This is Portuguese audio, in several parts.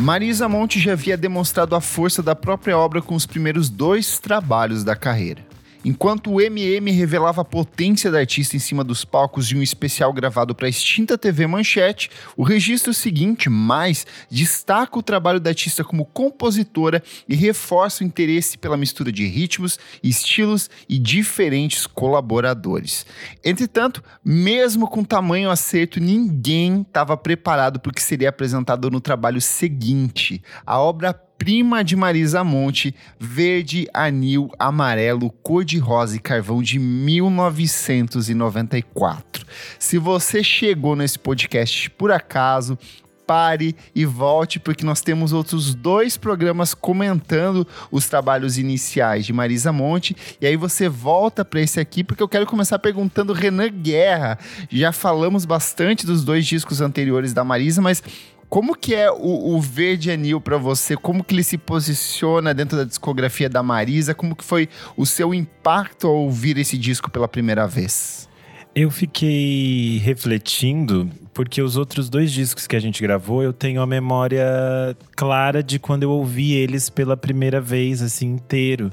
Marisa Monte já havia demonstrado a força da própria obra com os primeiros dois trabalhos da carreira. Enquanto o MM revelava a potência da artista em cima dos palcos de um especial gravado para a extinta TV Manchete, o registro seguinte, mais, destaca o trabalho da artista como compositora e reforça o interesse pela mistura de ritmos, estilos e diferentes colaboradores. Entretanto, mesmo com tamanho acerto, ninguém estava preparado para o que seria apresentado no trabalho seguinte, a obra prima de Marisa Monte, verde, anil, amarelo, cor-de-rosa e carvão de 1994. Se você chegou nesse podcast por acaso, pare e volte, porque nós temos outros dois programas comentando os trabalhos iniciais de Marisa Monte. E aí você volta para esse aqui, porque eu quero começar perguntando Renan Guerra. Já falamos bastante dos dois discos anteriores da Marisa, mas como que é o, o Verde Anil para você? Como que ele se posiciona dentro da discografia da Marisa? Como que foi o seu impacto ao ouvir esse disco pela primeira vez? Eu fiquei refletindo, porque os outros dois discos que a gente gravou, eu tenho a memória clara de quando eu ouvi eles pela primeira vez, assim, inteiro.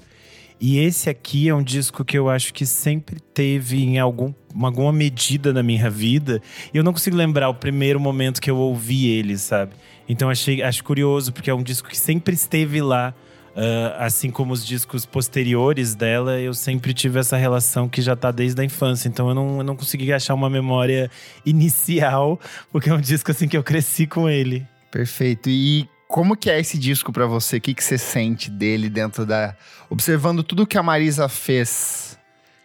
E esse aqui é um disco que eu acho que sempre teve em algum, alguma medida na minha vida. E eu não consigo lembrar o primeiro momento que eu ouvi ele, sabe? Então achei, acho curioso, porque é um disco que sempre esteve lá. Uh, assim como os discos posteriores dela, eu sempre tive essa relação que já tá desde a infância. Então eu não, eu não consegui achar uma memória inicial, porque é um disco assim que eu cresci com ele. Perfeito. E como que é esse disco para você? O que, que você sente dele dentro da... Observando tudo que a Marisa fez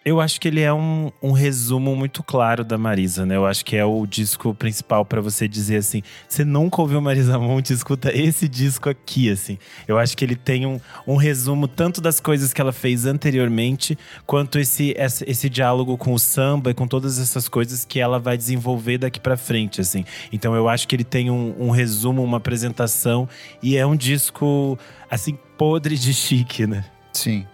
eu acho que ele é um, um resumo muito claro da Marisa, né? Eu acho que é o disco principal para você dizer assim: você nunca ouviu Marisa Monte, escuta esse disco aqui, assim. Eu acho que ele tem um, um resumo tanto das coisas que ela fez anteriormente, quanto esse, esse, esse diálogo com o samba e com todas essas coisas que ela vai desenvolver daqui para frente, assim. Então eu acho que ele tem um, um resumo, uma apresentação, e é um disco, assim, podre de chique, né? Sim.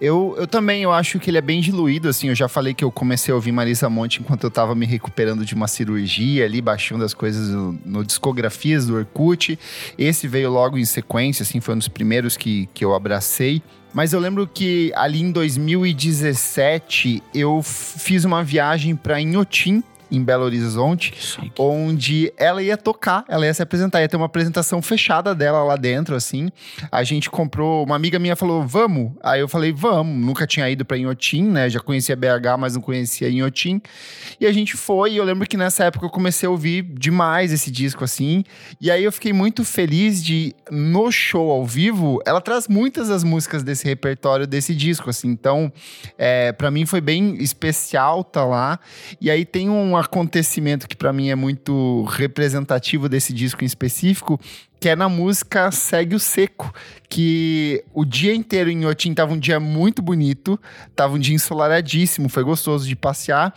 Eu, eu também, eu acho que ele é bem diluído, assim, eu já falei que eu comecei a ouvir Marisa Monte enquanto eu tava me recuperando de uma cirurgia ali, baixando as coisas no, no discografias do Orkut. Esse veio logo em sequência, assim, foi um dos primeiros que, que eu abracei. Mas eu lembro que ali em 2017 eu fiz uma viagem para Inhotim, em Belo Horizonte, onde ela ia tocar, ela ia se apresentar, ia ter uma apresentação fechada dela lá dentro, assim. A gente comprou, uma amiga minha falou, vamos? Aí eu falei, vamos. Nunca tinha ido pra Inhotim, né? Já conhecia BH, mas não conhecia Inhotim. E a gente foi, e eu lembro que nessa época eu comecei a ouvir demais esse disco, assim. E aí eu fiquei muito feliz de, no show ao vivo, ela traz muitas das músicas desse repertório desse disco, assim. Então, é, para mim foi bem especial tá lá. E aí tem um acontecimento que para mim é muito representativo desse disco em específico, que é na música Segue o Seco, que o dia inteiro em Otim tava um dia muito bonito, tava um dia ensolaradíssimo, foi gostoso de passear.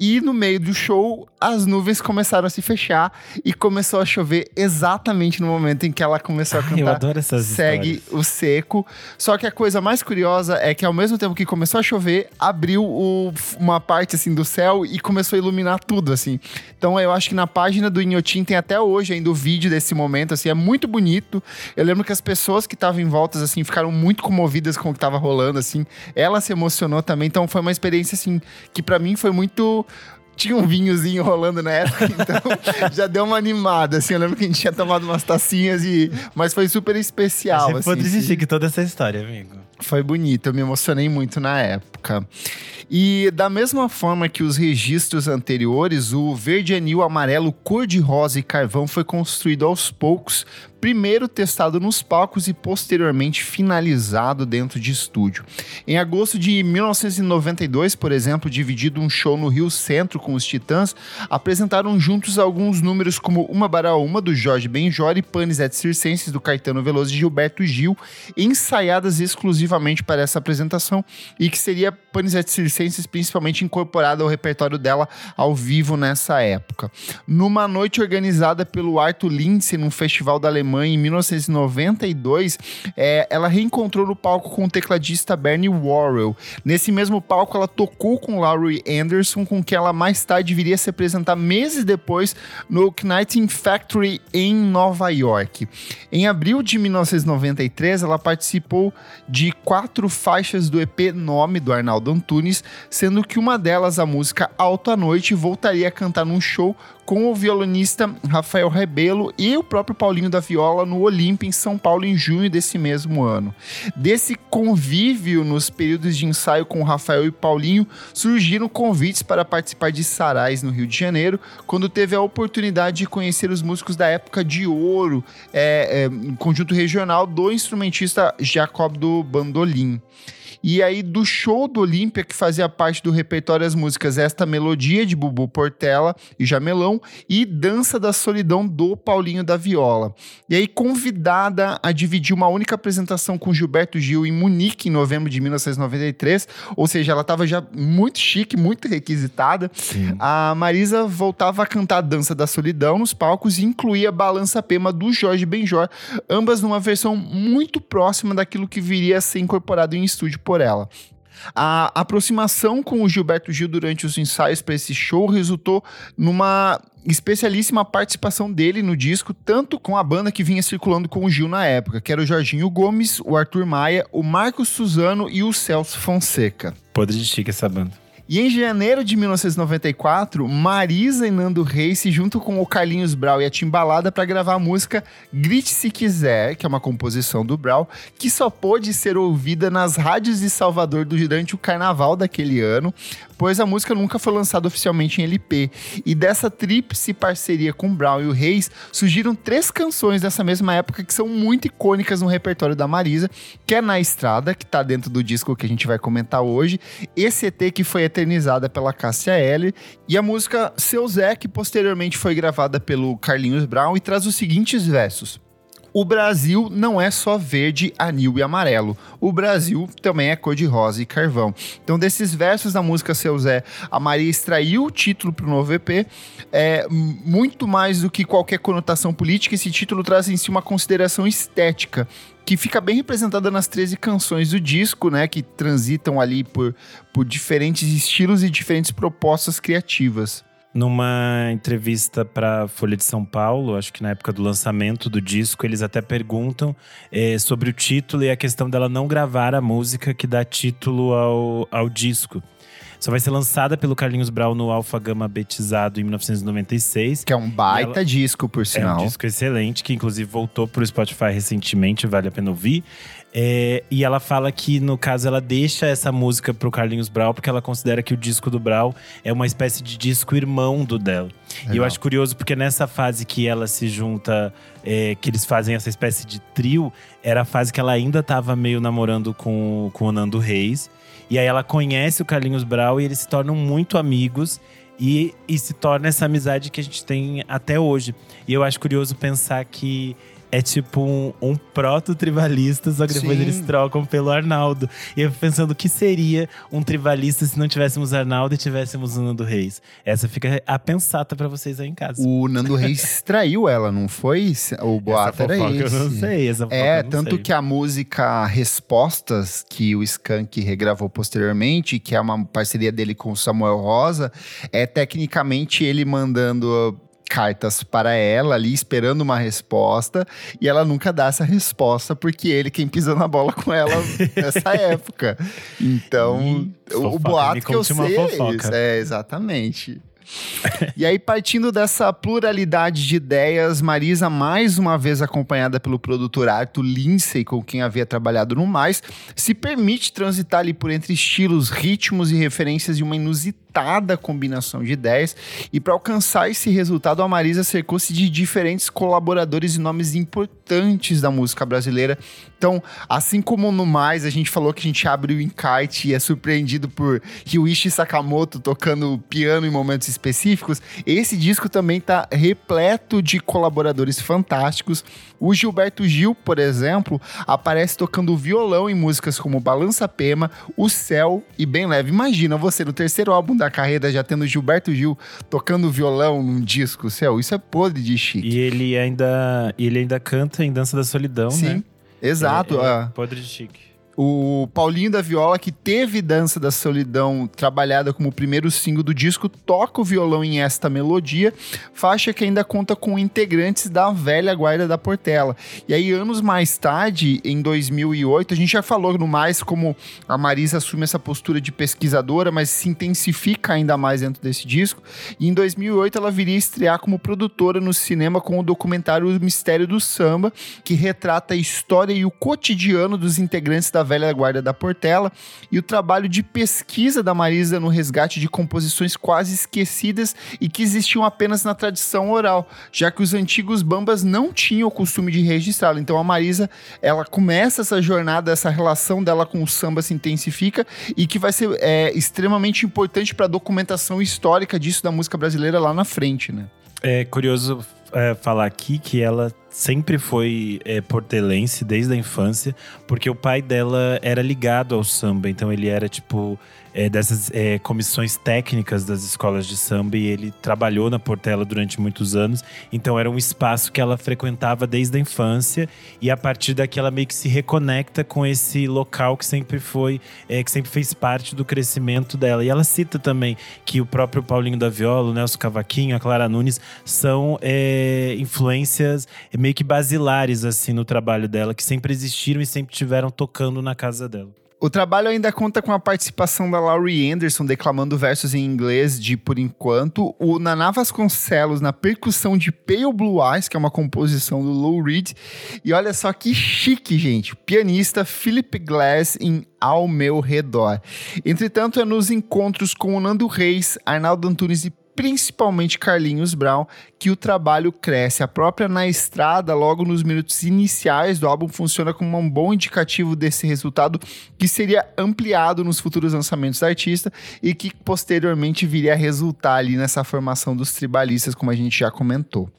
E no meio do show, as nuvens começaram a se fechar e começou a chover exatamente no momento em que ela começou a cantar. Eu adoro essas Segue histórias. o seco. Só que a coisa mais curiosa é que ao mesmo tempo que começou a chover, abriu o, uma parte assim do céu e começou a iluminar tudo assim. Então eu acho que na página do Inhotim tem até hoje ainda o vídeo desse momento assim, é muito bonito. Eu lembro que as pessoas que estavam em volta assim ficaram muito comovidas com o que estava rolando assim. Ela se emocionou também, então foi uma experiência assim que para mim foi muito tinha um vinhozinho rolando na época, então já deu uma animada, assim. Eu lembro que a gente tinha tomado umas tacinhas e... Mas foi super especial, assim. Pode desistir que toda essa história, amigo. Foi bonito, eu me emocionei muito na época. E da mesma forma que os registros anteriores, o verde anil amarelo cor de rosa e carvão foi construído aos poucos primeiro testado nos palcos e posteriormente finalizado dentro de estúdio. Em agosto de 1992, por exemplo, dividido um show no Rio Centro com os Titãs, apresentaram juntos alguns números como Uma Bara Uma, do Jorge Benjor e Panis et Circenses, do Caetano Veloso e Gilberto Gil, ensaiadas exclusivamente para essa apresentação e que seria Panis et Circenses principalmente incorporada ao repertório dela ao vivo nessa época. Numa noite organizada pelo Arthur Lindsay num festival da Alemanha alemã em 1992, é, ela reencontrou no palco com o tecladista Bernie Worrell. Nesse mesmo palco, ela tocou com Laurie Anderson, com quem ela mais tarde viria se apresentar meses depois no Knighting Factory em Nova York. Em abril de 1993, ela participou de quatro faixas do EP Nome do Arnaldo Antunes, sendo que uma delas, a música Alto à Noite, voltaria a cantar num show com o violonista Rafael Rebelo e o próprio Paulinho da Viola no Olímpia, em São Paulo, em junho desse mesmo ano. Desse convívio nos períodos de ensaio com Rafael e Paulinho, surgiram convites para participar de sarais no Rio de Janeiro, quando teve a oportunidade de conhecer os músicos da época de ouro, é, é, conjunto regional do instrumentista Jacob do Bandolim. E aí, do show do Olímpia, que fazia parte do repertório as músicas Esta Melodia, de Bubu Portela e Jamelão, e Dança da Solidão, do Paulinho da Viola. E aí, convidada a dividir uma única apresentação com Gilberto Gil em Munique, em novembro de 1993, ou seja, ela estava já muito chique, muito requisitada, Sim. a Marisa voltava a cantar Dança da Solidão nos palcos e incluía Balança Pema, do Jorge Benjor, ambas numa versão muito próxima daquilo que viria a ser incorporado em estúdio por ela. A aproximação com o Gilberto Gil durante os ensaios para esse show resultou numa especialíssima participação dele no disco, tanto com a banda que vinha circulando com o Gil na época, que era o Jorginho Gomes, o Arthur Maia, o Marcos Suzano e o Celso Fonseca. Podre de chique essa banda. E em janeiro de 1994, Marisa e Nando Reis se juntam com o Carlinhos Brau e a Timbalada para gravar a música Grite Se Quiser, que é uma composição do Brau, que só pôde ser ouvida nas rádios de Salvador durante o carnaval daquele ano, pois a música nunca foi lançada oficialmente em LP. E dessa tríplice parceria com Brown e o Reis, surgiram três canções dessa mesma época que são muito icônicas no repertório da Marisa, que é Na Estrada, que tá dentro do disco que a gente vai comentar hoje, ET que foi eternizada pela Cássia Eller, e a música Seu Zé, que posteriormente foi gravada pelo Carlinhos Brown e traz os seguintes versos. O Brasil não é só verde, anil e amarelo. O Brasil também é cor de rosa e carvão. Então, desses versos da música Seu Zé, a Maria extraiu o título para o novo EP. É, muito mais do que qualquer conotação política, esse título traz em si uma consideração estética que fica bem representada nas 13 canções do disco, né? Que transitam ali por, por diferentes estilos e diferentes propostas criativas. Numa entrevista para Folha de São Paulo, acho que na época do lançamento do disco, eles até perguntam é, sobre o título e a questão dela não gravar a música que dá título ao, ao disco. Só vai ser lançada pelo Carlinhos Brau no Alfa Gama Betizado em 1996. Que é um baita ela... disco, por sinal. É um disco excelente, que inclusive voltou pro Spotify recentemente, vale a pena ouvir. É, e ela fala que, no caso, ela deixa essa música pro Carlinhos Brau, porque ela considera que o disco do Brau é uma espécie de disco irmão do dela. Legal. E eu acho curioso, porque nessa fase que ela se junta, é, que eles fazem essa espécie de trio, era a fase que ela ainda tava meio namorando com, com o Nando Reis. E aí ela conhece o Carlinhos Brau e eles se tornam muito amigos. E, e se torna essa amizade que a gente tem até hoje. E eu acho curioso pensar que é tipo um, um proto-trivalista, só que depois Sim. eles trocam pelo Arnaldo. E eu pensando o que seria um trivalista se não tivéssemos Arnaldo e tivéssemos o Nando Reis. Essa fica a pensata para vocês aí em casa. O Nando Reis traiu ela, não foi? O boato era esse. Eu não sei, essa É, tanto sei. que a música Respostas, que o Skank regravou posteriormente, que é uma parceria dele com o Samuel Rosa, é tecnicamente ele mandando cartas para ela ali, esperando uma resposta, e ela nunca dá essa resposta, porque ele quem pisou na bola com ela nessa época. Então, o, o boato que eu sei é isso. É, exatamente e aí, partindo dessa pluralidade de ideias, Marisa, mais uma vez acompanhada pelo produtor Arthur Lindsay, com quem havia trabalhado no Mais, se permite transitar ali por entre estilos, ritmos e referências de uma inusitada combinação de ideias. E para alcançar esse resultado, a Marisa cercou-se de diferentes colaboradores e nomes importantes da música brasileira. Então, assim como no Mais, a gente falou que a gente abre o encarte e é surpreendido por Ryuichi Sakamoto tocando piano em momentos específicos, esse disco também está repleto de colaboradores fantásticos. O Gilberto Gil, por exemplo, aparece tocando violão em músicas como Balança Pema, O Céu e Bem Leve. Imagina você no terceiro álbum da carreira já tendo Gilberto Gil tocando violão num disco, céu, isso é podre de chique. E ele ainda, ele ainda canta em Dança da Solidão, Sim, né? exato. É, é podre de chique. O Paulinho da Viola, que teve Dança da Solidão trabalhada como primeiro single do disco, toca o violão em Esta Melodia, faixa que ainda conta com integrantes da velha guarda da Portela. E aí, anos mais tarde, em 2008, a gente já falou no mais como a Marisa assume essa postura de pesquisadora, mas se intensifica ainda mais dentro desse disco. E em 2008, ela viria estrear como produtora no cinema com o documentário O Mistério do Samba, que retrata a história e o cotidiano dos integrantes da velha guarda da Portela, e o trabalho de pesquisa da Marisa no resgate de composições quase esquecidas e que existiam apenas na tradição oral, já que os antigos bambas não tinham o costume de registrá-lo. Então a Marisa, ela começa essa jornada, essa relação dela com o samba se intensifica e que vai ser é, extremamente importante para a documentação histórica disso da música brasileira lá na frente, né? É curioso é, falar aqui que ela sempre foi é, portelense desde a infância, porque o pai dela era ligado ao samba, então ele era tipo é, dessas é, comissões técnicas das escolas de samba e ele trabalhou na Portela durante muitos anos. Então era um espaço que ela frequentava desde a infância e a partir daqui ela meio que se reconecta com esse local que sempre foi, é, que sempre fez parte do crescimento dela. E ela cita também que o próprio Paulinho da Viola, o Nelson Cavaquinho, a Clara Nunes são é, influências meio que basilares assim no trabalho dela, que sempre existiram e sempre tiveram tocando na casa dela. O trabalho ainda conta com a participação da Laurie Anderson declamando versos em inglês de Por Enquanto, o Naná Vasconcelos na percussão de Pale Blue Eyes, que é uma composição do Lou Reed, e olha só que chique, gente, o pianista Philip Glass em Ao Meu Redor. Entretanto, é nos encontros com o Nando Reis, Arnaldo Antunes e principalmente Carlinhos Brown, que o trabalho cresce. A própria Na Estrada, logo nos minutos iniciais do álbum, funciona como um bom indicativo desse resultado que seria ampliado nos futuros lançamentos da artista e que posteriormente viria a resultar ali nessa formação dos tribalistas, como a gente já comentou.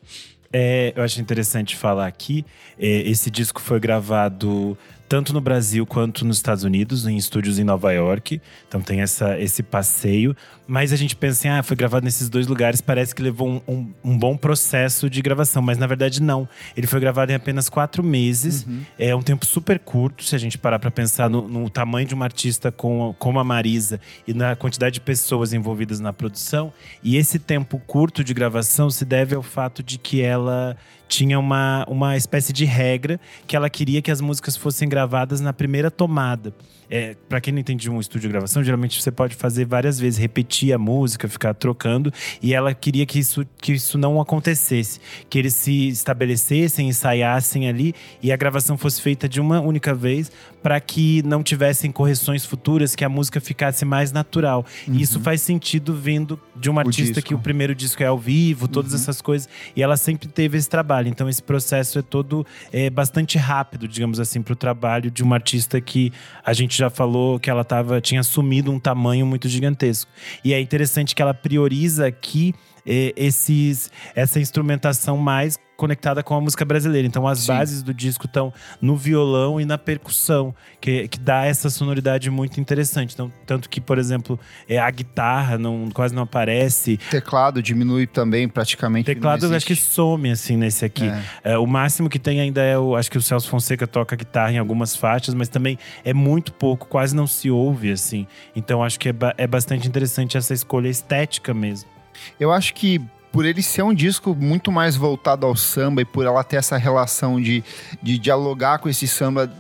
É, eu acho interessante falar aqui, é, esse disco foi gravado tanto no Brasil quanto nos Estados Unidos, em estúdios em Nova York. Então tem essa, esse passeio. Mas a gente pensa assim, ah, foi gravado nesses dois lugares, parece que levou um, um, um bom processo de gravação. Mas na verdade, não. Ele foi gravado em apenas quatro meses. Uhum. É um tempo super curto, se a gente parar para pensar no, no, tamanho de uma artista com, como a Marisa e na quantidade de pessoas envolvidas na produção. E esse tempo curto de gravação se deve ao fato de que ela tinha uma, uma espécie de regra que ela queria que as músicas fossem gravadas na primeira tomada. É, para quem não entende um estúdio de gravação, geralmente você pode fazer várias vezes, repetir a música, ficar trocando, e ela queria que isso, que isso não acontecesse, que eles se estabelecessem, ensaiassem ali e a gravação fosse feita de uma única vez para que não tivessem correções futuras, que a música ficasse mais natural. Uhum. E isso uhum. faz sentido vindo de uma artista que o primeiro disco é ao vivo, todas uhum. essas coisas, e ela sempre teve esse trabalho. Então esse processo é todo é, bastante rápido, digamos assim, para o trabalho de uma artista que a gente já falou que ela tava, tinha assumido um tamanho muito gigantesco. E é interessante que ela prioriza aqui esses, essa instrumentação mais conectada com a música brasileira. Então as Sim. bases do disco estão no violão e na percussão, que, que dá essa sonoridade muito interessante. Então, tanto que, por exemplo, é, a guitarra não, quase não aparece. Teclado diminui também praticamente. Teclado eu acho que some assim nesse aqui. É. É, o máximo que tem ainda é o. Acho que o Celso Fonseca toca guitarra em algumas faixas, mas também é muito pouco, quase não se ouve assim. Então acho que é, é bastante interessante essa escolha estética mesmo. Eu acho que por ele ser um disco muito mais voltado ao samba e por ela ter essa relação de, de dialogar com esse samba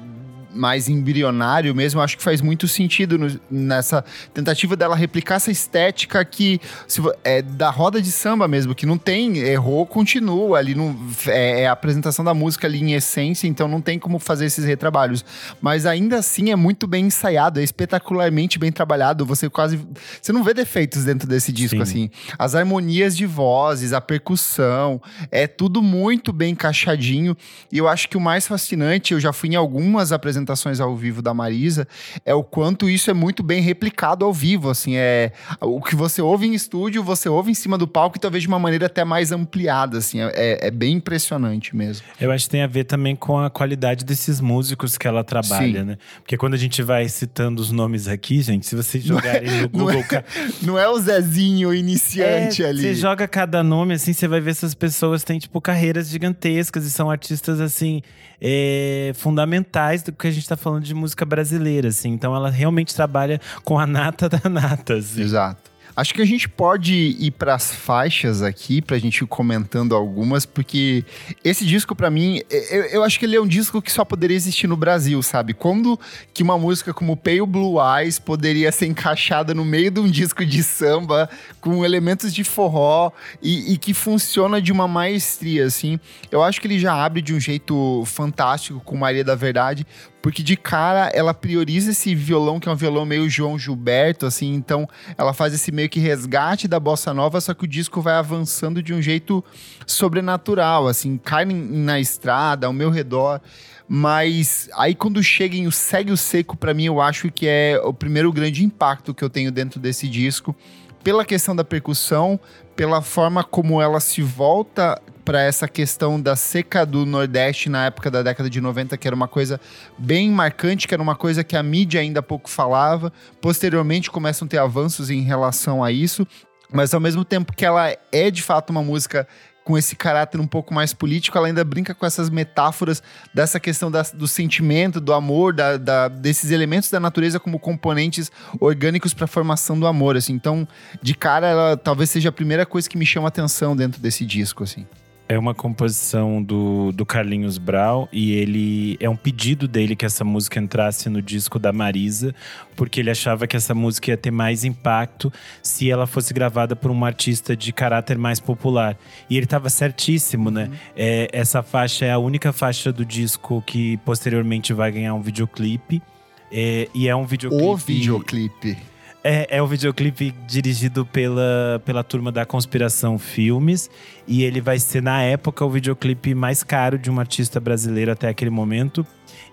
mais embrionário mesmo, acho que faz muito sentido no, nessa tentativa dela replicar essa estética que se, é da roda de samba mesmo, que não tem, errou, continua ali, no, é, é, a apresentação da música ali em essência, então não tem como fazer esses retrabalhos. Mas ainda assim é muito bem ensaiado, é espetacularmente bem trabalhado, você quase, você não vê defeitos dentro desse disco, Sim. assim. As harmonias de vozes, a percussão, é tudo muito bem encaixadinho, e eu acho que o mais fascinante, eu já fui em algumas apresentações apresentações ao vivo da Marisa, é o quanto isso é muito bem replicado ao vivo, assim, é o que você ouve em estúdio, você ouve em cima do palco e talvez de uma maneira até mais ampliada, assim, é, é, é bem impressionante mesmo. Eu acho que tem a ver também com a qualidade desses músicos que ela trabalha, Sim. né? Porque quando a gente vai citando os nomes aqui, gente, se vocês jogarem no Google... Não é, não é o Zezinho iniciante é, ali. Você joga cada nome, assim, você vai ver essas pessoas têm, tipo, carreiras gigantescas e são artistas, assim, é, fundamentais do que a gente está falando de música brasileira, assim. Então ela realmente trabalha com a nata da nata, assim. Exato. Acho que a gente pode ir para as faixas aqui, para a gente ir comentando algumas, porque esse disco, para mim, eu, eu, acho que ele é um disco que só poderia existir no Brasil, sabe? Quando que uma música como Pale Blue Eyes poderia ser encaixada no meio de um disco de samba, com elementos de forró, e, e que funciona de uma maestria, assim. Eu acho que ele já abre de um jeito fantástico com Maria da Verdade, porque de cara ela prioriza esse violão, que é um violão meio João Gilberto, assim, então ela faz esse meio que resgate da bossa nova, só que o disco vai avançando de um jeito sobrenatural, assim, cai na estrada, ao meu redor. Mas aí quando chega em o Segue o Seco, para mim, eu acho que é o primeiro grande impacto que eu tenho dentro desse disco. Pela questão da percussão, pela forma como ela se volta para essa questão da seca do Nordeste na época da década de 90, que era uma coisa bem marcante, que era uma coisa que a mídia ainda pouco falava. Posteriormente começam a ter avanços em relação a isso, mas ao mesmo tempo que ela é de fato uma música com esse caráter um pouco mais político, ela ainda brinca com essas metáforas dessa questão da, do sentimento, do amor, da, da, desses elementos da natureza como componentes orgânicos para a formação do amor, assim. Então, de cara, ela talvez seja a primeira coisa que me chama atenção dentro desse disco, assim. É uma composição do, do Carlinhos Brau e ele é um pedido dele que essa música entrasse no disco da Marisa, porque ele achava que essa música ia ter mais impacto se ela fosse gravada por um artista de caráter mais popular. E ele estava certíssimo, né? Uhum. É, essa faixa é a única faixa do disco que posteriormente vai ganhar um videoclipe. É, e é um videoclipe. O videoclipe. É, é um videoclipe dirigido pela, pela turma da Conspiração Filmes. E ele vai ser, na época, o videoclipe mais caro de um artista brasileiro até aquele momento.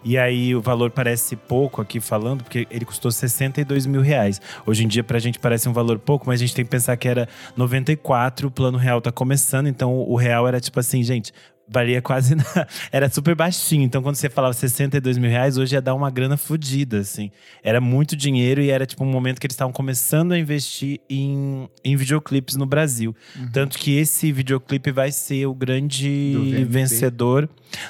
E aí o valor parece pouco aqui falando, porque ele custou 62 mil reais. Hoje em dia, pra gente parece um valor pouco, mas a gente tem que pensar que era 94, o plano real tá começando, então o real era tipo assim, gente, valia quase. Na... Era super baixinho. Então, quando você falava 62 mil reais, hoje ia dar uma grana fodida, assim. Era muito dinheiro e era tipo um momento que eles estavam começando a investir em, em videoclipes no Brasil. Uhum. Tanto que esse videoclipe vai ser o grande vencedor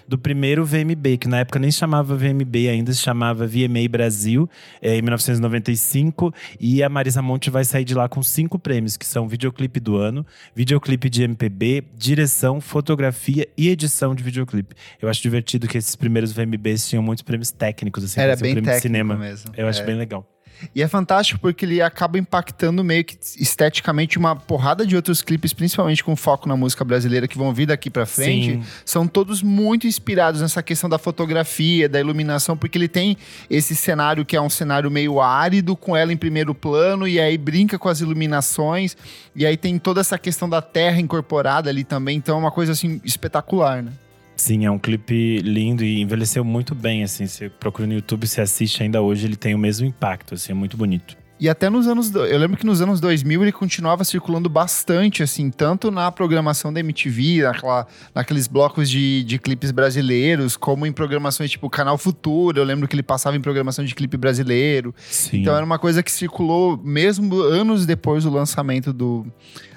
do primeiro VMB, que na época nem chamava VMB ainda, se chamava VMA Brasil, é, em 1995. E a Marisa Monte vai sair de lá com cinco prêmios, que são videoclipe do ano, videoclipe de MPB, direção, fotografia e edição de videoclipe. Eu acho divertido que esses primeiros VMBs tinham muitos prêmios técnicos, assim, Era bem prêmio técnico de cinema. mesmo. Eu acho é. bem legal. E é fantástico porque ele acaba impactando meio que esteticamente uma porrada de outros clipes, principalmente com foco na música brasileira, que vão vir daqui para frente. Sim. São todos muito inspirados nessa questão da fotografia, da iluminação, porque ele tem esse cenário que é um cenário meio árido, com ela em primeiro plano, e aí brinca com as iluminações, e aí tem toda essa questão da terra incorporada ali também. Então é uma coisa assim espetacular, né? Sim, é um clipe lindo e envelheceu muito bem, assim. Você procura no YouTube, você assiste ainda hoje, ele tem o mesmo impacto, assim, é muito bonito. E até nos anos. Eu lembro que nos anos 2000 ele continuava circulando bastante, assim, tanto na programação da MTV, naquela, naqueles blocos de, de clipes brasileiros, como em programações tipo Canal Futuro. Eu lembro que ele passava em programação de clipe brasileiro. Sim. Então era uma coisa que circulou mesmo anos depois do lançamento do,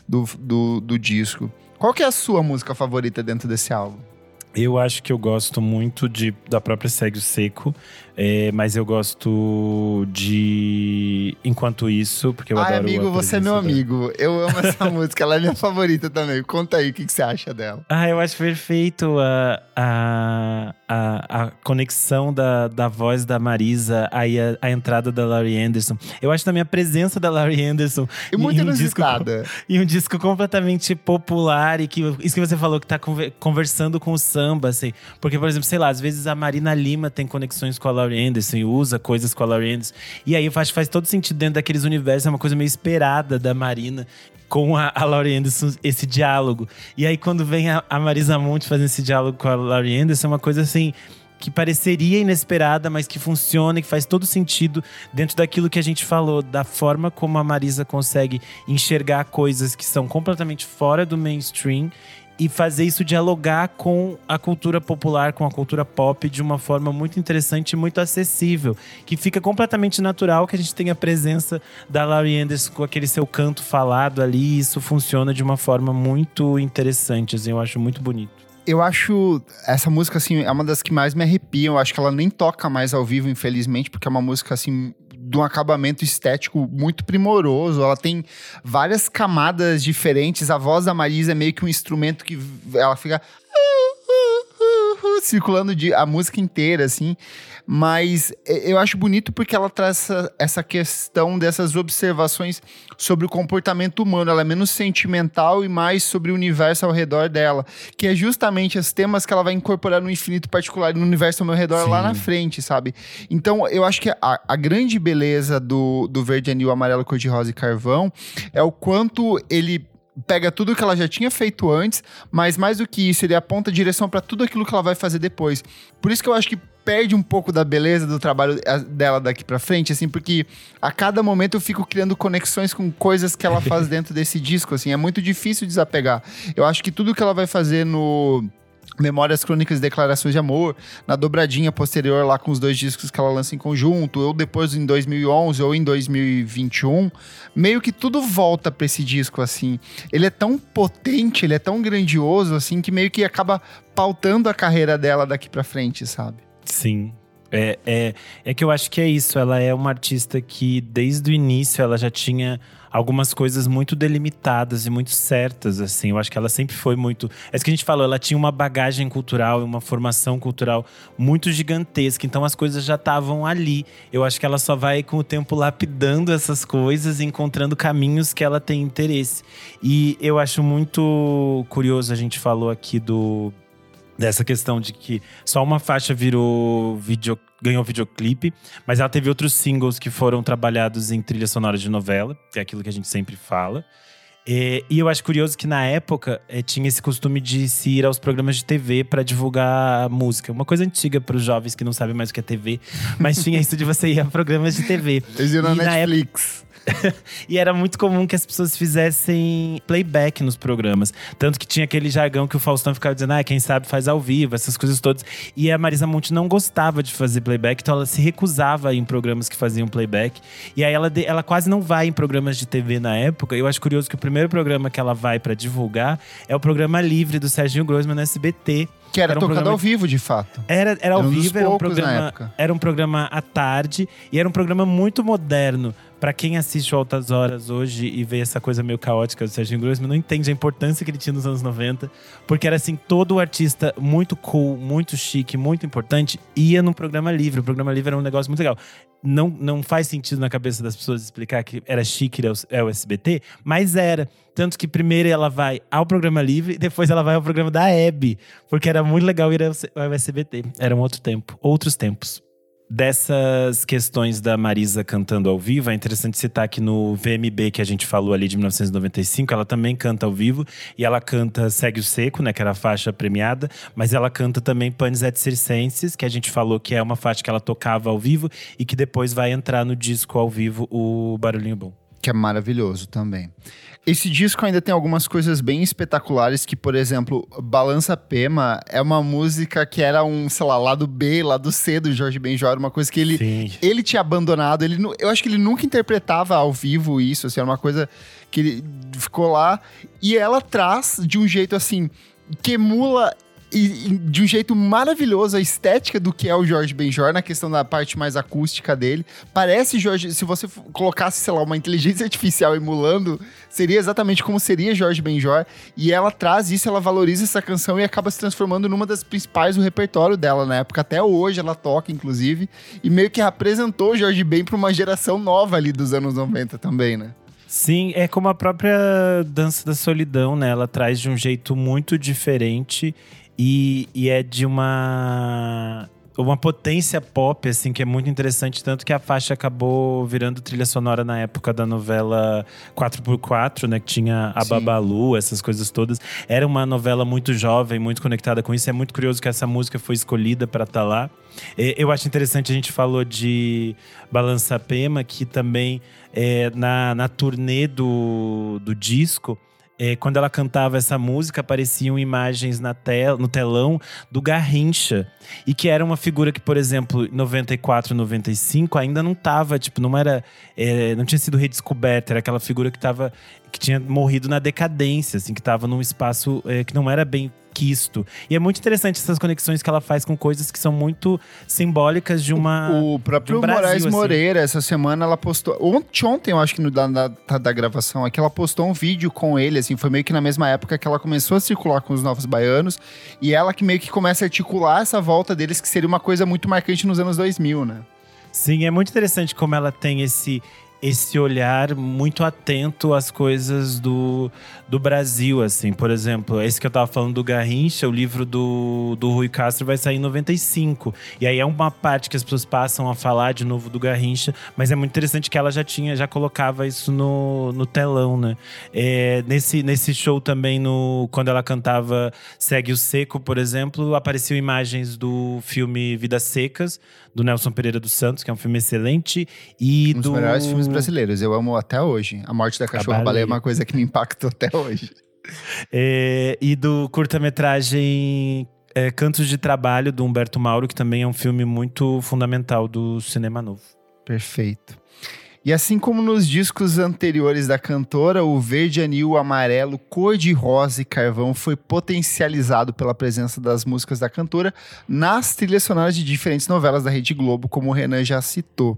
do, do, do disco. Qual que é a sua música favorita dentro desse álbum? Eu acho que eu gosto muito de, da própria Segue Seco, é, mas eu gosto de Enquanto Isso, porque eu Ai, adoro amigo, você é meu amigo. Eu amo essa música, ela é minha favorita também. Conta aí o que, que, você acha dela. Ah, eu acho perfeito a, a, a, a conexão da, da voz da Marisa, aí a, a, entrada da Laurie Anderson. Eu acho também a presença da Laurie Anderson. E muito inusitada. E um disco completamente popular e que isso que você falou, que tá conversando com o samba, assim. Porque, por exemplo, sei lá, às vezes a Marina Lima tem conexões com a Laurie Anderson e usa coisas com a Laurie Anderson. E aí faz, faz todo sentido dentro daqueles universos, é uma coisa meio esperada da Marina com a, a Laurie Anderson, esse diálogo. E aí quando vem a, a Marisa Monte fazendo esse diálogo com a Laurie Anderson, é uma coisa assim que pareceria inesperada, mas que funciona e que faz todo sentido dentro daquilo que a gente falou, da forma como a Marisa consegue enxergar coisas que são completamente fora do mainstream e fazer isso dialogar com a cultura popular, com a cultura pop de uma forma muito interessante e muito acessível, que fica completamente natural que a gente tenha a presença da Laurie Anderson com aquele seu canto falado ali, e isso funciona de uma forma muito interessante, assim, eu acho muito bonito eu acho essa música, assim, é uma das que mais me arrepiam. Eu acho que ela nem toca mais ao vivo, infelizmente, porque é uma música, assim, de um acabamento estético muito primoroso. Ela tem várias camadas diferentes. A voz da Marisa é meio que um instrumento que ela fica circulando de, a música inteira, assim. Mas é, eu acho bonito porque ela traz essa, essa questão dessas observações sobre o comportamento humano. Ela é menos sentimental e mais sobre o universo ao redor dela. Que é justamente os temas que ela vai incorporar no infinito particular, no universo ao meu redor Sim. lá na frente, sabe? Então eu acho que a, a grande beleza do, do verde anil, amarelo, cor-de-rosa e carvão é o quanto ele pega tudo que ela já tinha feito antes, mas mais do que isso, ele aponta direção para tudo aquilo que ela vai fazer depois. Por isso que eu acho que perde um pouco da beleza do trabalho dela daqui para frente, assim, porque a cada momento eu fico criando conexões com coisas que ela faz dentro desse disco, assim, é muito difícil desapegar. Eu acho que tudo que ela vai fazer no Memórias Crônicas e Declarações de Amor, na dobradinha posterior lá com os dois discos que ela lança em conjunto, ou depois em 2011 ou em 2021, meio que tudo volta para esse disco assim. Ele é tão potente, ele é tão grandioso assim que meio que acaba pautando a carreira dela daqui para frente, sabe? Sim, é, é, é que eu acho que é isso. Ela é uma artista que, desde o início, ela já tinha algumas coisas muito delimitadas e muito certas, assim. Eu acho que ela sempre foi muito. É isso que a gente falou, ela tinha uma bagagem cultural e uma formação cultural muito gigantesca. Então as coisas já estavam ali. Eu acho que ela só vai, com o tempo, lapidando essas coisas e encontrando caminhos que ela tem interesse. E eu acho muito curioso, a gente falou aqui do dessa questão de que só uma faixa virou video, ganhou videoclipe, mas ela teve outros singles que foram trabalhados em trilha sonora de novela, que é aquilo que a gente sempre fala. E, e eu acho curioso que na época é, tinha esse costume de se ir aos programas de TV para divulgar música. Uma coisa antiga para os jovens que não sabem mais o que é TV, mas tinha isso de você ir a programas de TV. Eles iam na Netflix. e era muito comum que as pessoas fizessem playback nos programas. Tanto que tinha aquele jargão que o Faustão ficava dizendo, ah, quem sabe faz ao vivo, essas coisas todas. E a Marisa Monte não gostava de fazer playback, então ela se recusava em programas que faziam playback. E aí ela, ela quase não vai em programas de TV na época. Eu acho curioso que o primeiro programa que ela vai para divulgar é o programa Livre do Serginho Grossman no SBT. Que era, era um tocado programa... ao vivo, de fato. Era, era ao um vivo, era um programa. Era um programa à tarde e era um programa muito moderno para quem assiste o Altas Horas hoje e vê essa coisa meio caótica do Serginho Grossman, não entende a importância que ele tinha nos anos 90, porque era assim, todo artista muito cool, muito chique, muito importante, ia num programa livre. O programa livre era um negócio muito legal. Não, não faz sentido na cabeça das pessoas explicar que era chique é o SBT, mas era. Tanto que primeiro ela vai ao programa livre, depois ela vai ao programa da Hebe, porque era muito legal ir ao SBT. Era um outro tempo, outros tempos. Dessas questões da Marisa cantando ao vivo, é interessante citar que no VMB que a gente falou ali de 1995, ela também canta ao vivo e ela canta Segue o Seco, né, que era a faixa premiada, mas ela canta também Panis et Circenses, que a gente falou que é uma faixa que ela tocava ao vivo e que depois vai entrar no disco ao vivo o Barulhinho Bom. Que é maravilhoso também. Esse disco ainda tem algumas coisas bem espetaculares, que, por exemplo, Balança Pema é uma música que era um, sei lá, lado B, lado C do Jorge Benjor, uma coisa que ele, ele tinha abandonado. Ele, eu acho que ele nunca interpretava ao vivo isso, assim, era uma coisa que ele ficou lá. E ela traz de um jeito assim que emula e, e, de um jeito maravilhoso a estética do que é o Jorge Benjor na questão da parte mais acústica dele. Parece Jorge, se você colocasse, sei lá, uma inteligência artificial emulando, seria exatamente como seria Jorge Benjor. E ela traz isso, ela valoriza essa canção e acaba se transformando numa das principais do repertório dela na época. Até hoje ela toca, inclusive, e meio que apresentou Jorge Ben para uma geração nova ali dos anos 90 também, né? Sim, é como a própria dança da solidão, né? Ela traz de um jeito muito diferente e, e é de uma uma potência pop, assim, que é muito interessante, tanto que a faixa acabou virando trilha sonora na época da novela 4x4, né? Que tinha a Sim. Babalu, essas coisas todas. Era uma novela muito jovem, muito conectada com isso. É muito curioso que essa música foi escolhida para estar tá lá. Eu acho interessante, a gente falou de Balança Pema, que também é, na, na turnê do, do disco é, quando ela cantava essa música, apareciam imagens na tela, no telão do Garrincha. E que era uma figura que, por exemplo, em 94, 95, ainda não tava, tipo, não era. É, não tinha sido redescoberta, era aquela figura que tava. Que tinha morrido na decadência, assim, que tava num espaço é, que não era bem quisto. E é muito interessante essas conexões que ela faz com coisas que são muito simbólicas de uma. O, o próprio um Brasil, Moraes assim. Moreira, essa semana, ela postou. Ontem, ontem eu acho que no da, da, da gravação aqui, ela postou um vídeo com ele, assim, foi meio que na mesma época que ela começou a circular com os novos baianos. E ela que meio que começa a articular essa volta deles, que seria uma coisa muito marcante nos anos 2000, né? Sim, é muito interessante como ela tem esse esse olhar muito atento às coisas do, do Brasil, assim. Por exemplo, esse que eu tava falando do Garrincha, o livro do, do Rui Castro vai sair em 95. E aí é uma parte que as pessoas passam a falar de novo do Garrincha, mas é muito interessante que ela já tinha, já colocava isso no, no telão, né? É, nesse, nesse show também, no, quando ela cantava Segue o Seco, por exemplo, apareciam imagens do filme Vidas Secas, do Nelson Pereira dos Santos, que é um filme excelente. E um dos do... melhores filmes brasileiros. Eu amo até hoje. A morte da cachorra baleia é uma coisa que me impactou até hoje. É, e do curta-metragem é, Cantos de Trabalho, do Humberto Mauro, que também é um filme muito fundamental do cinema novo. Perfeito. E assim como nos discos anteriores da cantora, o verde, anil, amarelo, cor de rosa e carvão foi potencializado pela presença das músicas da cantora nas trilhas sonoras de diferentes novelas da Rede Globo, como o Renan já citou.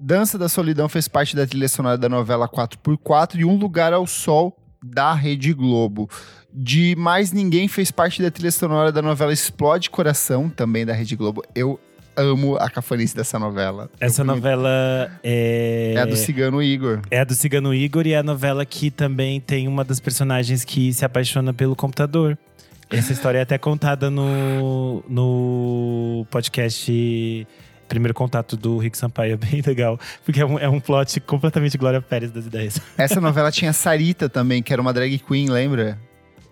Dança da Solidão fez parte da trilha sonora da novela 4x4 e Um Lugar ao Sol da Rede Globo. De Mais Ninguém fez parte da trilha sonora da novela Explode Coração, também da Rede Globo. Eu amo a cafonice dessa novela. Essa novela é. É a do Cigano Igor. É a do Cigano Igor e é a novela que também tem uma das personagens que se apaixona pelo computador. Essa história é até contada no, no podcast Primeiro Contato do Rick Sampaio. É bem legal, porque é um, é um plot completamente Glória Pérez das ideias. Essa novela tinha Sarita também, que era uma drag queen, lembra?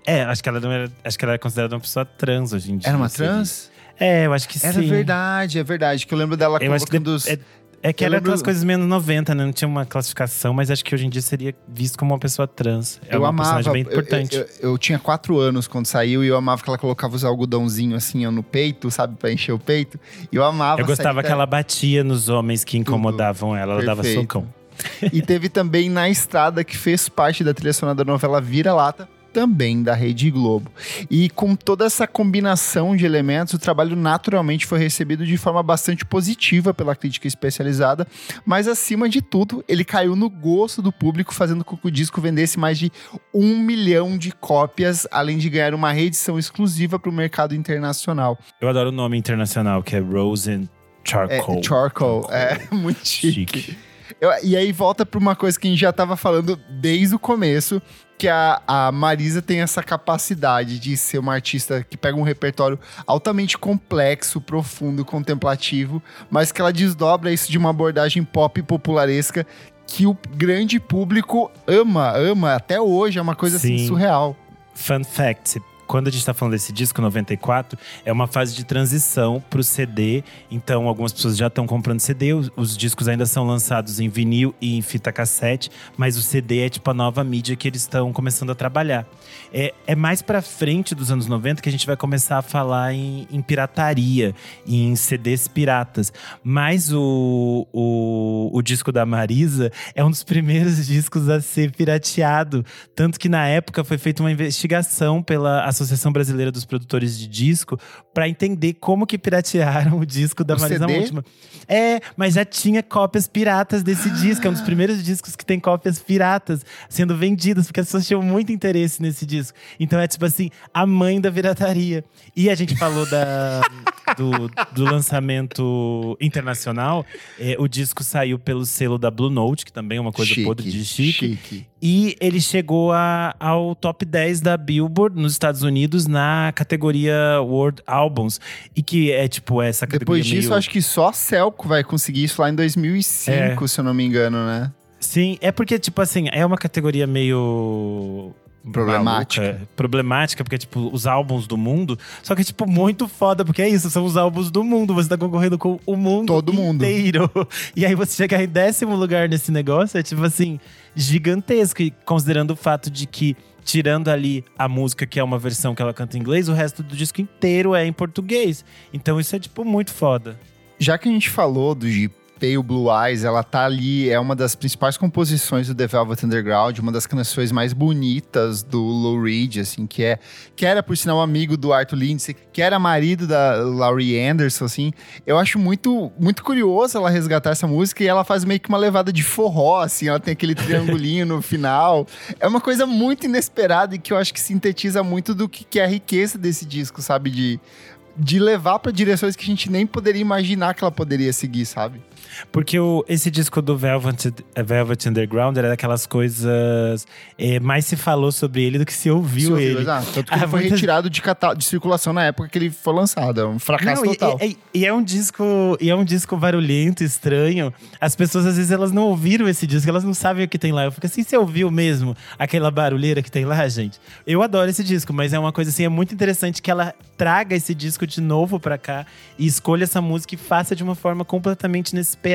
É, acho que ela, era, acho que ela era considerada uma pessoa trans hoje em dia. Era uma trans? É, eu acho que Era sim. Era verdade, é verdade. Que eu lembro dela eu dos... é, é que eu era lembro... aquelas coisas menos 90, né? Não tinha uma classificação, mas acho que hoje em dia seria visto como uma pessoa trans. É eu uma amava, personagem bem importante. Eu, eu, eu, tinha quatro anos quando saiu e eu amava que ela colocava os algodãozinhos assim no peito, sabe? Pra encher o peito. E eu amava. Eu gostava que ela batia nos homens que incomodavam Tudo. ela. Ela Perfeito. dava socão. e teve também Na Estrada, que fez parte da trilha sonora da novela Vira-Lata também da Rede Globo. E com toda essa combinação de elementos, o trabalho naturalmente foi recebido de forma bastante positiva pela crítica especializada, mas acima de tudo, ele caiu no gosto do público, fazendo com que o disco vendesse mais de um milhão de cópias, além de ganhar uma reedição exclusiva para o mercado internacional. Eu adoro o nome internacional, que é Rose Charcoal. É, charcoal, é muito chique. chique. Eu, e aí volta para uma coisa que a gente já estava falando desde o começo, que a, a Marisa tem essa capacidade de ser uma artista que pega um repertório altamente complexo, profundo, contemplativo, mas que ela desdobra isso de uma abordagem pop popularesca que o grande público ama, ama. Até hoje, é uma coisa assim surreal. Fun fact, quando a gente está falando desse disco 94, é uma fase de transição para o CD. Então, algumas pessoas já estão comprando CD, os, os, discos ainda são lançados em vinil e em fita cassete, mas o CD é tipo a nova mídia que eles estão começando a trabalhar. É, é mais para frente dos anos 90 que a gente vai começar a falar em, em pirataria, em CDs piratas. Mas o, o, o disco da Marisa é um dos primeiros discos a ser pirateado. Tanto que na época foi feita uma investigação pela Associação Brasileira dos Produtores de Disco para entender como que piratearam o disco da o Marisa? Última. É, mas já tinha cópias piratas desse disco. É um dos primeiros discos que tem cópias piratas sendo vendidas, porque as pessoas tinham muito interesse nesse disco. Então é tipo assim, a mãe da pirataria. E a gente falou da, do, do lançamento internacional. É, o disco saiu pelo selo da Blue Note, que também é uma coisa chique, podre de chique. chique. E ele chegou a, ao top 10 da Billboard nos Estados Unidos na categoria World Albums. E que é tipo essa categoria. Depois disso, meio... acho que só a Celco vai conseguir isso lá em 2005, é. se eu não me engano, né? Sim, é porque, tipo assim, é uma categoria meio problemática. Maluca, problemática, porque, tipo, os álbuns do mundo. Só que é, tipo, muito foda, porque é isso, são os álbuns do mundo. Você tá concorrendo com o mundo Todo inteiro. Mundo. E aí você chegar em décimo lugar nesse negócio é, tipo assim, gigantesco. Considerando o fato de que tirando ali a música, que é uma versão que ela canta em inglês, o resto do disco inteiro é em português. Então isso é, tipo, muito foda. Já que a gente falou do Pale Blue Eyes, ela tá ali, é uma das principais composições do The Velvet Underground, uma das canções mais bonitas do Lou Reed, assim, que é que era por sinal amigo do Arthur Lindsay, que era marido da Laurie Anderson, assim. Eu acho muito muito curioso ela resgatar essa música e ela faz meio que uma levada de forró, assim, ela tem aquele triangulinho no final. É uma coisa muito inesperada e que eu acho que sintetiza muito do que é a riqueza desse disco, sabe, de de levar para direções que a gente nem poderia imaginar que ela poderia seguir, sabe? Porque o, esse disco do Velvet, Velvet Underground era daquelas coisas. É, mais se falou sobre ele do que se ouviu, se ouviu ele. Exato. Tanto que ah, ele foi muitas... retirado de, de, circulação na época que ele foi lançado. É um fracasso não, total. E, e, e, é um disco, e é um disco barulhento, estranho. As pessoas, às vezes, elas não ouviram esse disco, elas não sabem o que tem lá. Eu fico assim, você ouviu mesmo aquela barulheira que tem lá, gente? Eu adoro esse disco, mas é uma coisa assim, é muito interessante que ela traga esse disco de novo pra cá e escolha essa música e faça de uma forma completamente inesperada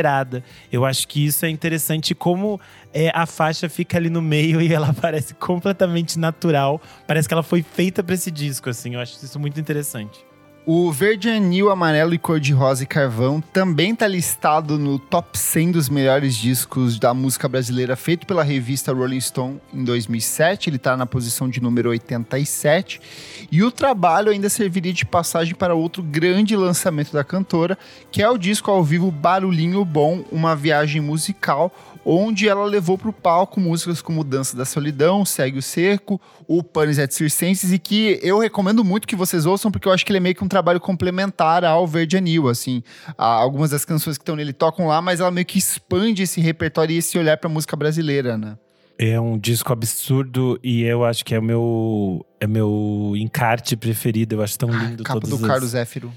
Eu acho que isso é interessante como é, a faixa fica ali no meio e ela parece completamente natural. Parece que ela foi feita para esse disco, assim. Eu acho isso muito interessante. O verde anil, amarelo e cor de rosa e carvão também está listado no top 100 dos melhores discos da música brasileira feito pela revista Rolling Stone em 2007. Ele está na posição de número 87. E o trabalho ainda serviria de passagem para outro grande lançamento da cantora, que é o disco ao vivo Barulhinho Bom, uma viagem musical onde ela levou para o palco músicas como Dança da Solidão, Segue o Cerco, o Panis et Circenses, e que eu recomendo muito que vocês ouçam, porque eu acho que ele é meio que um trabalho complementar ao Verde Anil, assim. Algumas das canções que estão nele tocam lá, mas ela meio que expande esse repertório e esse olhar para a música brasileira, né? É um disco absurdo e eu acho que é o meu, é meu encarte preferido. Eu acho tão lindo. Ah, capa do Carlos Zéfiro.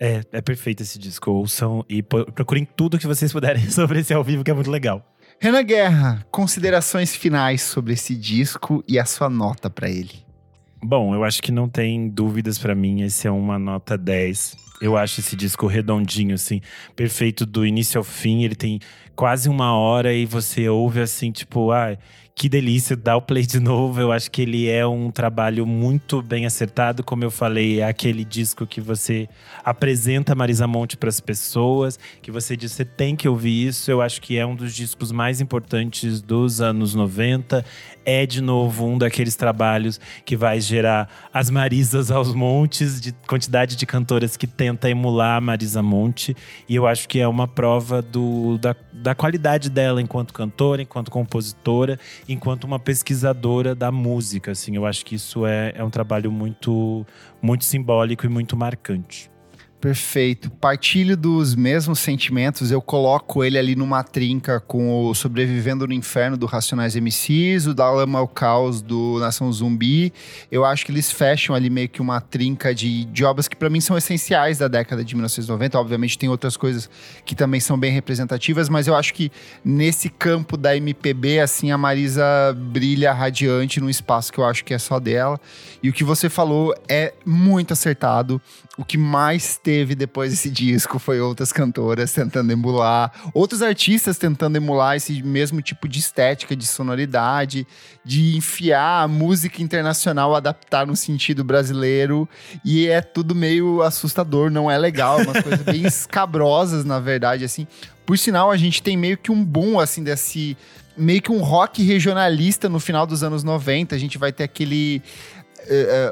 É, é perfeito esse disco. Ouçam e procurem tudo que vocês puderem sobre esse ao vivo, que é muito legal. Renan Guerra, considerações finais sobre esse disco e a sua nota para ele. Bom, eu acho que não tem dúvidas para mim, esse é uma nota 10. Eu acho esse disco redondinho, assim, perfeito do início ao fim. Ele tem quase uma hora e você ouve assim, tipo, ah, que delícia dar o play de novo. Eu acho que ele é um trabalho muito bem acertado. Como eu falei, é aquele disco que você apresenta Marisa Monte para as pessoas, que você diz, você tem que ouvir isso. Eu acho que é um dos discos mais importantes dos anos 90 é de novo um daqueles trabalhos que vai gerar as Marisas aos montes, de quantidade de cantoras que tenta emular a Marisa Monte. E eu acho que é uma prova do, da, da qualidade dela enquanto cantora, enquanto compositora, enquanto uma pesquisadora da música. Assim, eu acho que isso é, é um trabalho muito, muito simbólico e muito marcante. Perfeito. Partilho dos mesmos sentimentos. Eu coloco ele ali numa trinca com o Sobrevivendo no Inferno do Racionais MCs, o Da Lama ao Caos do Nação Zumbi. Eu acho que eles fecham ali meio que uma trinca de, de obras que para mim são essenciais da década de 1990. Obviamente tem outras coisas que também são bem representativas, mas eu acho que nesse campo da MPB, assim, a Marisa brilha radiante num espaço que eu acho que é só dela. E o que você falou é muito acertado. O que mais teve depois desse disco foi outras cantoras tentando emular, outros artistas tentando emular esse mesmo tipo de estética, de sonoridade, de enfiar a música internacional, adaptar no sentido brasileiro. E é tudo meio assustador, não é legal, é umas coisas bem escabrosas, na verdade, assim. Por sinal, a gente tem meio que um boom, assim, desse meio que um rock regionalista no final dos anos 90. A gente vai ter aquele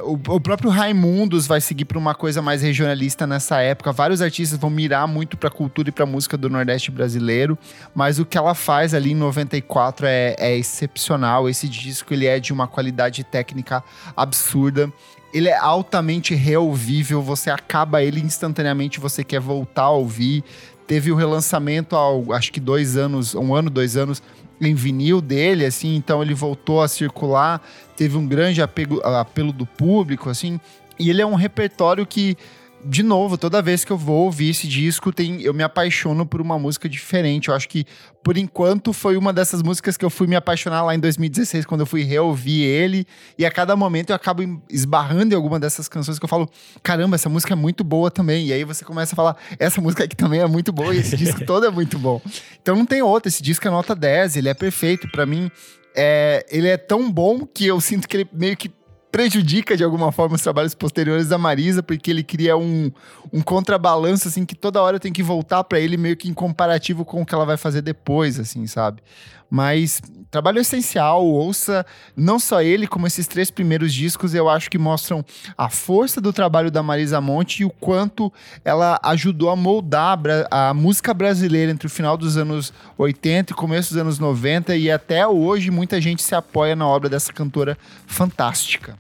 o, o, próprio Raimundos vai seguir para uma coisa mais regionalista nessa época. Vários artistas vão mirar muito para a cultura e para a música do Nordeste brasileiro, mas o que ela faz ali em 94 é, é excepcional. Esse disco ele é de uma qualidade técnica absurda. Ele é altamente reouvível, você acaba ele instantaneamente, você quer voltar a ouvir teve o relançamento há acho que dois anos, um ano, dois anos, em vinil dele, assim, então ele voltou a circular, teve um grande apego, apelo do público, assim, e ele é um repertório que de novo, toda vez que eu vou ouvir esse disco, tem, eu me apaixono por uma música diferente. Eu acho que, por enquanto, foi uma dessas músicas que eu fui me apaixonar lá em 2016, quando eu fui reouvir ele. E a cada momento eu acabo esbarrando em alguma dessas canções que eu falo: caramba, essa música é muito boa também. E aí você começa a falar: essa música aqui também é muito boa, e esse disco todo é muito bom. Então não tem outra. Esse disco é nota 10, ele é perfeito. para mim, é, ele é tão bom que eu sinto que ele meio que prejudica de alguma forma os trabalhos posteriores da Marisa, porque ele cria um, um contrabalanço, assim, que toda hora tem que voltar para ele meio que em comparativo com o que ela vai fazer depois, assim, sabe? Mas trabalho essencial, ouça não só ele, como esses três primeiros discos, eu acho que mostram a força do trabalho da Marisa Monte e o quanto ela ajudou a moldar a música brasileira entre o final dos anos 80 e começo dos anos 90 e até hoje muita gente se apoia na obra dessa cantora fantástica.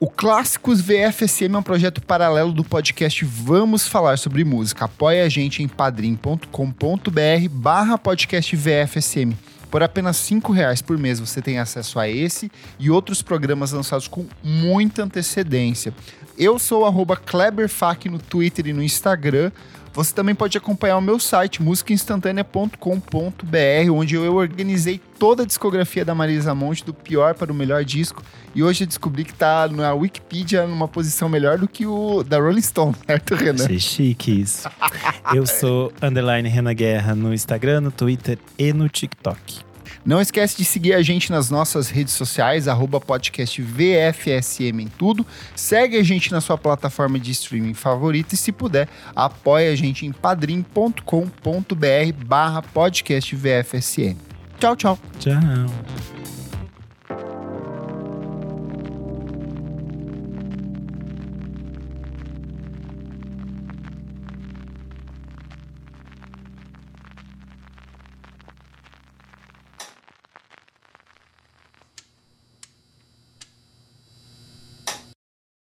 O Clássicos VFSM é um projeto paralelo do podcast Vamos Falar Sobre Música. Apoie a gente em padrim.com.br barra podcast VFSM. Por apenas cinco reais por mês você tem acesso a esse e outros programas lançados com muita antecedência. Eu sou KleberFac no Twitter e no Instagram. Você também pode acompanhar o meu site, musicainstantanea.com.br, onde eu organizei toda a discografia da Marisa Monte, do pior para o melhor disco. E hoje eu descobri que está na Wikipedia numa posição melhor do que o da Rolling Stone, certo, Renan? Achei chique isso. eu sou underline Renan Guerra no Instagram, no Twitter e no TikTok. Não esquece de seguir a gente nas nossas redes sociais, arroba podcast VFSM em tudo. Segue a gente na sua plataforma de streaming favorita e, se puder, apoie a gente em padrim.com.br barra podcast VFSM. Tchau, tchau. Tchau.